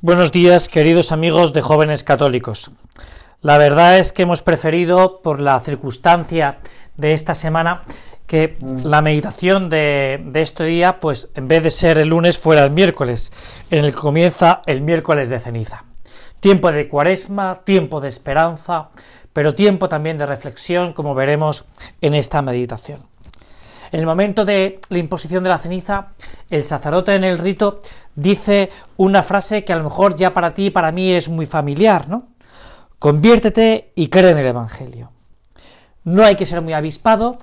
Buenos días, queridos amigos de jóvenes católicos. La verdad es que hemos preferido, por la circunstancia de esta semana, que la meditación de, este día, pues en vez de ser el lunes, fuera el miércoles, en el que comienza el miércoles de ceniza. Tiempo de cuaresma, tiempo de esperanza, pero tiempo también de reflexión, como veremos en esta meditación. En el momento de la imposición de la ceniza, el sacerdote en el rito dice una frase que a lo mejor ya para ti y para mí es muy familiar, ¿no? Conviértete y cree en el Evangelio. No hay que ser muy avispado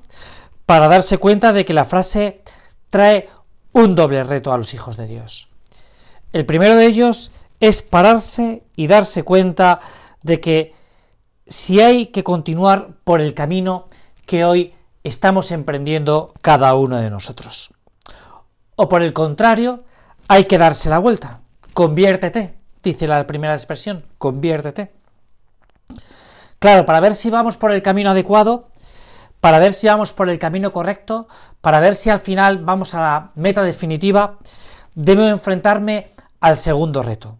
para darse cuenta de que la frase trae un doble reto a los hijos de Dios. El primero de ellos es pararse y darse cuenta de que si hay que continuar por el camino que hoy estamos emprendiendo cada uno de nosotros. O por el contrario, hay que darse la vuelta. Conviértete, dice la primera expresión, conviértete. Claro, para ver si vamos por el camino adecuado, para ver si vamos por el camino correcto, para ver si al final vamos a la meta definitiva, debo enfrentarme al segundo reto.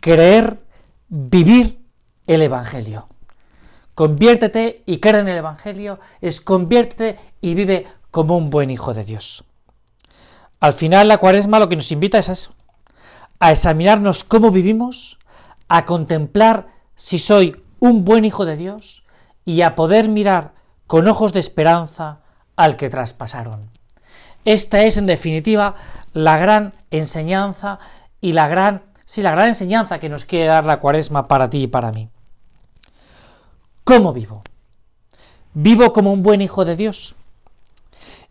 Creer, vivir el Evangelio. Conviértete y cree en el Evangelio, es conviértete y vive como un buen hijo de Dios. Al final la cuaresma lo que nos invita es a eso, a examinarnos cómo vivimos, a contemplar si soy un buen hijo de Dios y a poder mirar con ojos de esperanza al que traspasaron. Esta es en definitiva la gran enseñanza y la gran, sí, la gran enseñanza que nos quiere dar la cuaresma para ti y para mí. ¿Cómo vivo? ¿Vivo como un buen hijo de Dios?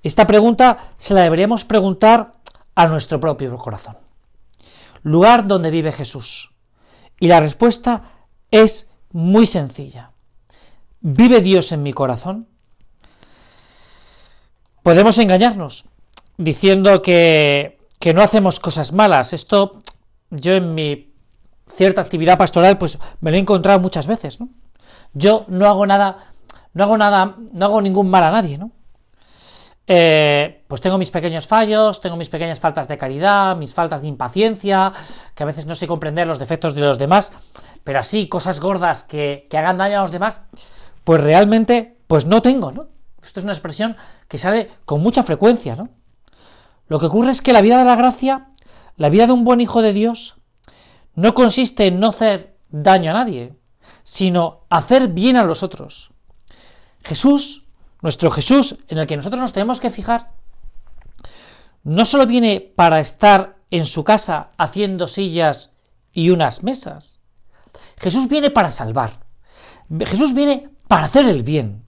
Esta pregunta se la deberíamos preguntar a nuestro propio corazón. Lugar donde vive Jesús. Y la respuesta es muy sencilla. ¿Vive Dios en mi corazón? Podemos engañarnos diciendo que, que no hacemos cosas malas. Esto yo en mi cierta actividad pastoral pues me lo he encontrado muchas veces, ¿no? Yo no hago nada, no hago nada, no hago ningún mal a nadie, ¿no? Eh, pues tengo mis pequeños fallos, tengo mis pequeñas faltas de caridad, mis faltas de impaciencia, que a veces no sé comprender los defectos de los demás, pero así, cosas gordas que, que hagan daño a los demás, pues realmente, pues no tengo, ¿no? Esto es una expresión que sale con mucha frecuencia, ¿no? Lo que ocurre es que la vida de la gracia, la vida de un buen hijo de Dios, no consiste en no hacer daño a nadie, sino hacer bien a los otros. Jesús, nuestro Jesús, en el que nosotros nos tenemos que fijar, no solo viene para estar en su casa haciendo sillas y unas mesas. Jesús viene para salvar. Jesús viene para hacer el bien.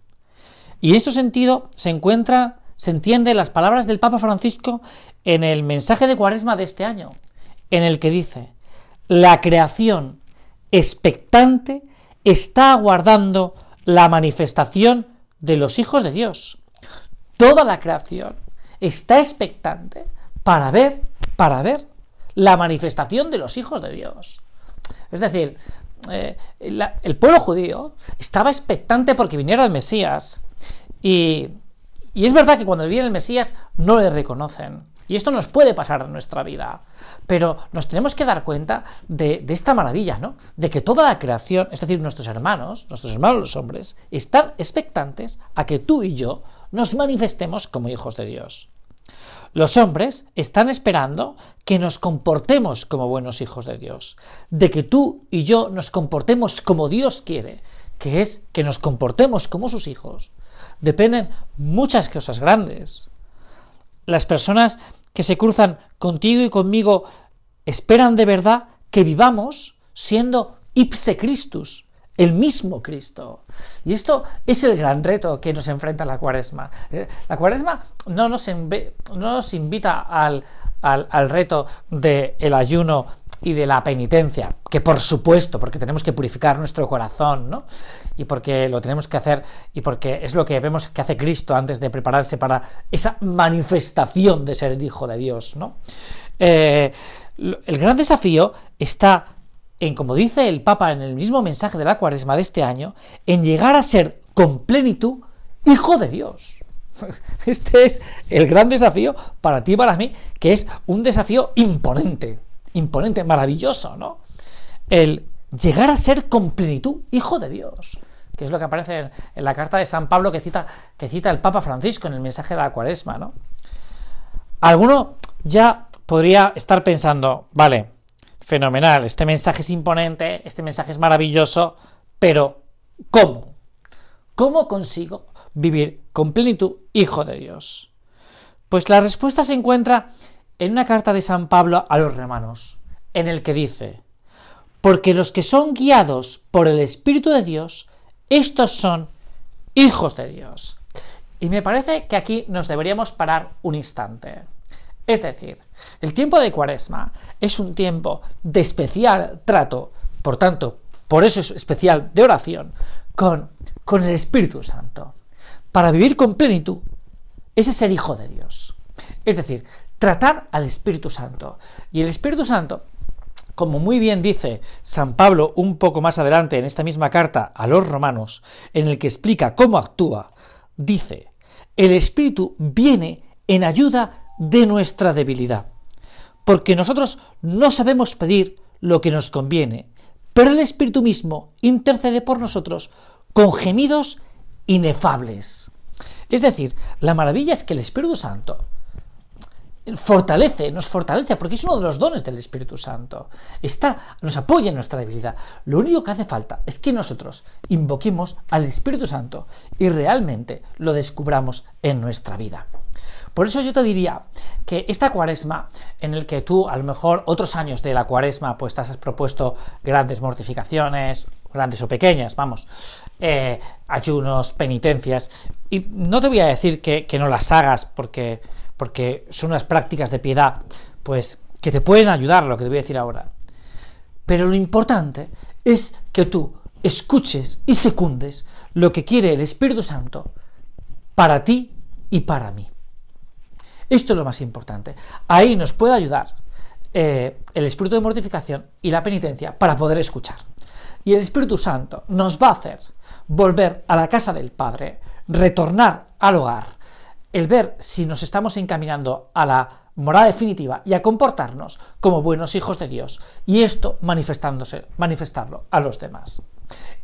Y en este sentido se encuentra, se entiende las palabras del Papa Francisco en el mensaje de Cuaresma de este año, en el que dice, la creación expectante está aguardando la manifestación de los hijos de Dios. Toda la creación está expectante para ver, para ver la manifestación de los hijos de Dios. Es decir, eh, el pueblo judío estaba expectante porque viniera el Mesías y, y es verdad que cuando viene el Mesías no le reconocen. Y esto nos puede pasar en nuestra vida. Pero nos tenemos que dar cuenta de, esta maravilla, ¿no? De que toda la creación, es decir, nuestros hermanos, nuestros hermanos los hombres, están expectantes a que tú y yo nos manifestemos como hijos de Dios. Los hombres están esperando que nos comportemos como buenos hijos de Dios, de que tú y yo nos comportemos como Dios quiere, que es que nos comportemos como sus hijos. Dependen muchas cosas grandes. Las personas que se cruzan contigo y conmigo esperan de verdad que vivamos siendo ipse Christus, el mismo Cristo. Y esto es el gran reto que nos enfrenta la cuaresma. Eh, la cuaresma no nos, no nos invita al, al, reto del ayuno y de la penitencia, que por supuesto, porque tenemos que purificar nuestro corazón, ¿no? Y porque lo tenemos que hacer, y porque es lo que vemos que hace Cristo antes de prepararse para esa manifestación de ser el Hijo de Dios, ¿no? Eh, el gran desafío está en, como dice el Papa en el mismo mensaje de la cuaresma de este año, en llegar a ser con plenitud Hijo de Dios. Este es el gran desafío para ti y para mí, que es un desafío imponente imponente, maravilloso, ¿no? el llegar a ser con plenitud hijo de Dios, que es lo que aparece en, la carta de San Pablo que cita, que cita el Papa Francisco en el mensaje de la cuaresma, ¿no? Alguno ya podría estar pensando, vale, fenomenal, este mensaje es imponente, este mensaje es maravilloso, pero ¿cómo? ¿Cómo consigo vivir con plenitud hijo de Dios? Pues la respuesta se encuentra en una carta de San Pablo a los romanos, en el que dice, porque los que son guiados por el Espíritu de Dios, estos son hijos de Dios. Y me parece que aquí nos deberíamos parar un instante. Es decir, el tiempo de Cuaresma es un tiempo de especial trato, por tanto, por eso es especial de oración, con, con el Espíritu Santo. Para vivir con plenitud, ese ser hijo de Dios. Es decir, tratar al Espíritu Santo. Y el Espíritu Santo, como muy bien dice San Pablo un poco más adelante en esta misma carta a los romanos, en el que explica cómo actúa, dice, el Espíritu viene en ayuda de nuestra debilidad, porque nosotros no sabemos pedir lo que nos conviene, pero el Espíritu mismo intercede por nosotros con gemidos inefables. Es decir, la maravilla es que el Espíritu Santo fortalece, nos fortalece, porque es uno de los dones del Espíritu Santo. Está, nos apoya en nuestra debilidad. Lo único que hace falta es que nosotros invoquemos al Espíritu Santo y realmente lo descubramos en nuestra vida. Por eso yo te diría que esta cuaresma, en el que tú, a lo mejor otros años de la cuaresma, pues te has propuesto grandes mortificaciones, grandes o pequeñas, vamos, eh, ayunos, penitencias, y no te voy a decir que, que no las hagas porque porque son unas prácticas de piedad, pues que te pueden ayudar, lo que te voy a decir ahora. Pero lo importante es que tú escuches y secundes lo que quiere el Espíritu Santo para ti y para mí. Esto es lo más importante. Ahí nos puede ayudar eh, el espíritu de mortificación y la penitencia para poder escuchar. Y el Espíritu Santo nos va a hacer volver a la casa del Padre, retornar al hogar, el ver si nos estamos encaminando a la moral definitiva y a comportarnos como buenos hijos de Dios, y esto manifestándose, manifestarlo a los demás.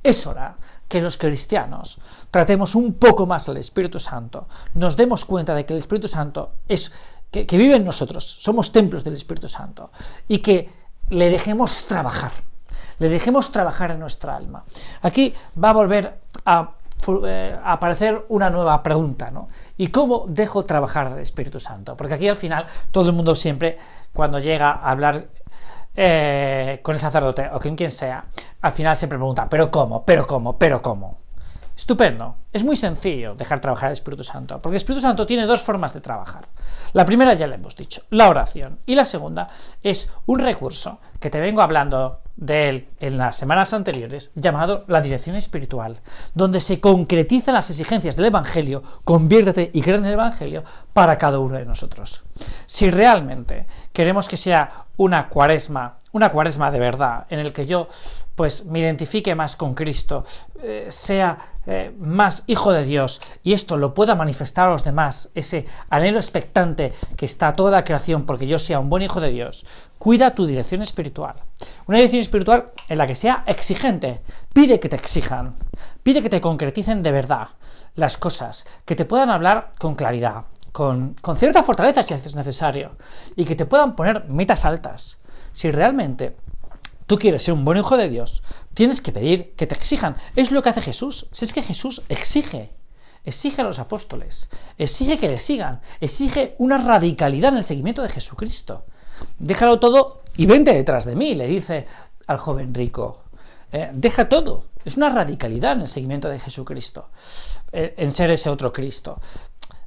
Es hora que los cristianos tratemos un poco más al Espíritu Santo, nos demos cuenta de que el Espíritu Santo es que, vive en nosotros, somos templos del Espíritu Santo, y que le dejemos trabajar, le dejemos trabajar en nuestra alma. Aquí va a volver a aparecer una nueva pregunta, ¿no? ¿Y cómo dejo trabajar al Espíritu Santo? Porque aquí al final todo el mundo siempre, cuando llega a hablar eh, con el sacerdote o con quien sea, al final siempre pregunta, ¿pero cómo? ¿pero cómo? ¿pero cómo? Estupendo. Es muy sencillo dejar trabajar al Espíritu Santo, porque el Espíritu Santo tiene dos formas de trabajar. La primera ya le hemos dicho, la oración, y la segunda es un recurso que te vengo hablando de él en las semanas anteriores, llamado la dirección espiritual, donde se concretizan las exigencias del Evangelio, conviértete y crea en el Evangelio para cada uno de nosotros. Si realmente queremos que sea una cuaresma, una cuaresma de verdad, en el que yo pues me identifique más con Cristo, eh, sea eh, más hijo de Dios y esto lo pueda manifestar a los demás, ese anhelo expectante que está toda la creación porque yo sea un buen hijo de Dios, cuida tu dirección espiritual. Una dirección espiritual en la que sea exigente, pide que te exijan, pide que te concreticen de verdad las cosas, que te puedan hablar con claridad, con, con cierta fortaleza si es necesario, y que te puedan poner metas altas. Si realmente tú quieres ser un buen hijo de Dios, tienes que pedir que te exijan. Es lo que hace Jesús. Si es que Jesús exige, exige a los apóstoles, exige que le sigan, exige una radicalidad en el seguimiento de Jesucristo. Déjalo todo y vente detrás de mí, le dice al joven rico. Eh, deja todo. Es una radicalidad en el seguimiento de Jesucristo, eh, en ser ese otro Cristo.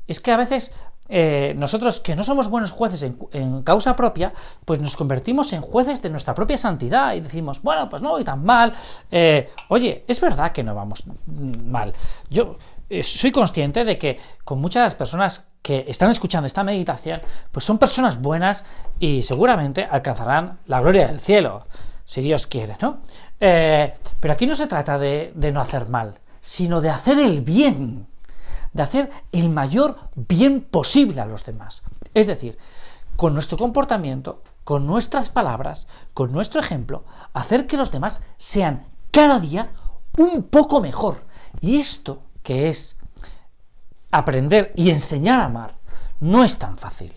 Es que a veces eh, nosotros que no somos buenos jueces en, causa propia, pues nos convertimos en jueces de nuestra propia santidad y decimos, bueno, pues no voy tan mal. Eh, oye, es verdad que no vamos mal. Yo eh, soy consciente de que con muchas personas que están escuchando esta meditación, pues son personas buenas y seguramente alcanzarán la gloria del cielo, si Dios quiere, ¿no? pero aquí no se trata de no hacer mal, sino de hacer el bien de hacer el mayor bien posible a los demás. Es decir, con nuestro comportamiento con nuestras palabras, con nuestro ejemplo, hacer que los demás sean cada día un poco mejor. Y esto, que es aprender y enseñar a amar, no es tan fácil.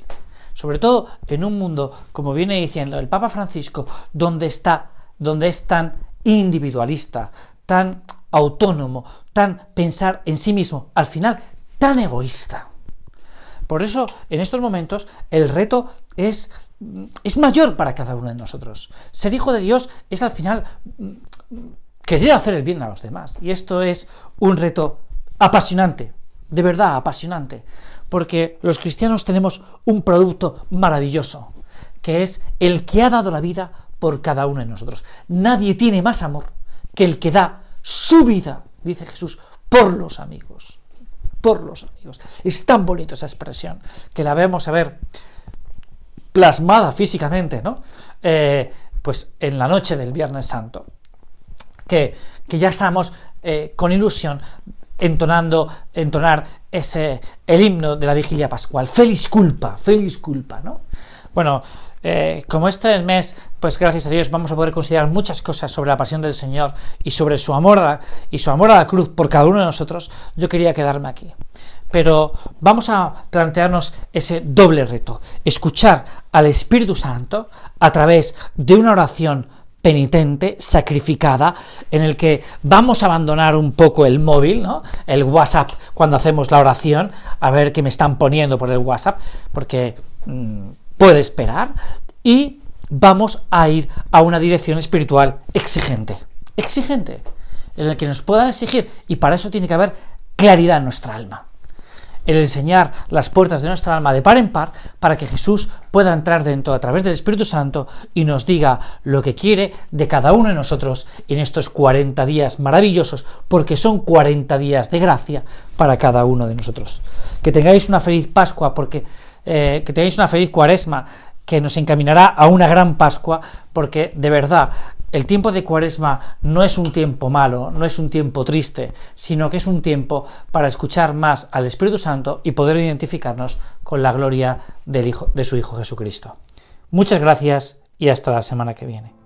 Sobre todo en un mundo, como viene diciendo el Papa Francisco, donde está, donde es tan individualista, tan autónomo, tan pensar en sí mismo, al final tan egoísta. Por eso, en estos momentos, el reto es, es mayor para cada uno de nosotros. Ser hijo de Dios es al final querer hacer el bien a los demás. Y esto es un reto apasionante, de verdad apasionante, porque los cristianos tenemos un producto maravilloso, que es el que ha dado la vida por cada uno de nosotros. Nadie tiene más amor que el que da su vida, dice Jesús, por los amigos. Por los amigos. Es tan bonito esa expresión que la vemos a ver plasmada físicamente, ¿no? Eh, pues en la noche del Viernes Santo que, ya estamos eh, con ilusión entonando, entonar ese, el himno de la vigilia pascual. Feliz culpa, feliz culpa, ¿no? Bueno, eh, como este mes, pues gracias a Dios vamos a poder considerar muchas cosas sobre la pasión del Señor y sobre su amor a, y su amor a la cruz por cada uno de nosotros, yo quería quedarme aquí. Pero vamos a plantearnos ese doble reto, escuchar al Espíritu Santo a través de una oración penitente, sacrificada, en el que vamos a abandonar un poco el móvil, ¿no? el WhatsApp cuando hacemos la oración, a ver qué me están poniendo por el WhatsApp, porque mm, puede esperar, y vamos a ir a una dirección espiritual exigente, exigente, en la que nos puedan exigir, y para eso tiene que haber claridad en nuestra alma el enseñar las puertas de nuestra alma de par en par para que Jesús pueda entrar dentro a través del Espíritu Santo y nos diga lo que quiere de cada uno de nosotros en estos 40 días maravillosos, porque son 40 días de gracia para cada uno de nosotros. Que tengáis una feliz Pascua, porque eh, que tengáis una feliz Cuaresma, que nos encaminará a una gran Pascua, porque de verdad el tiempo de Cuaresma no es un tiempo malo, no es un tiempo triste, sino que es un tiempo para escuchar más al Espíritu Santo y poder identificarnos con la gloria del Hijo, de su Hijo Jesucristo. Muchas gracias y hasta la semana que viene.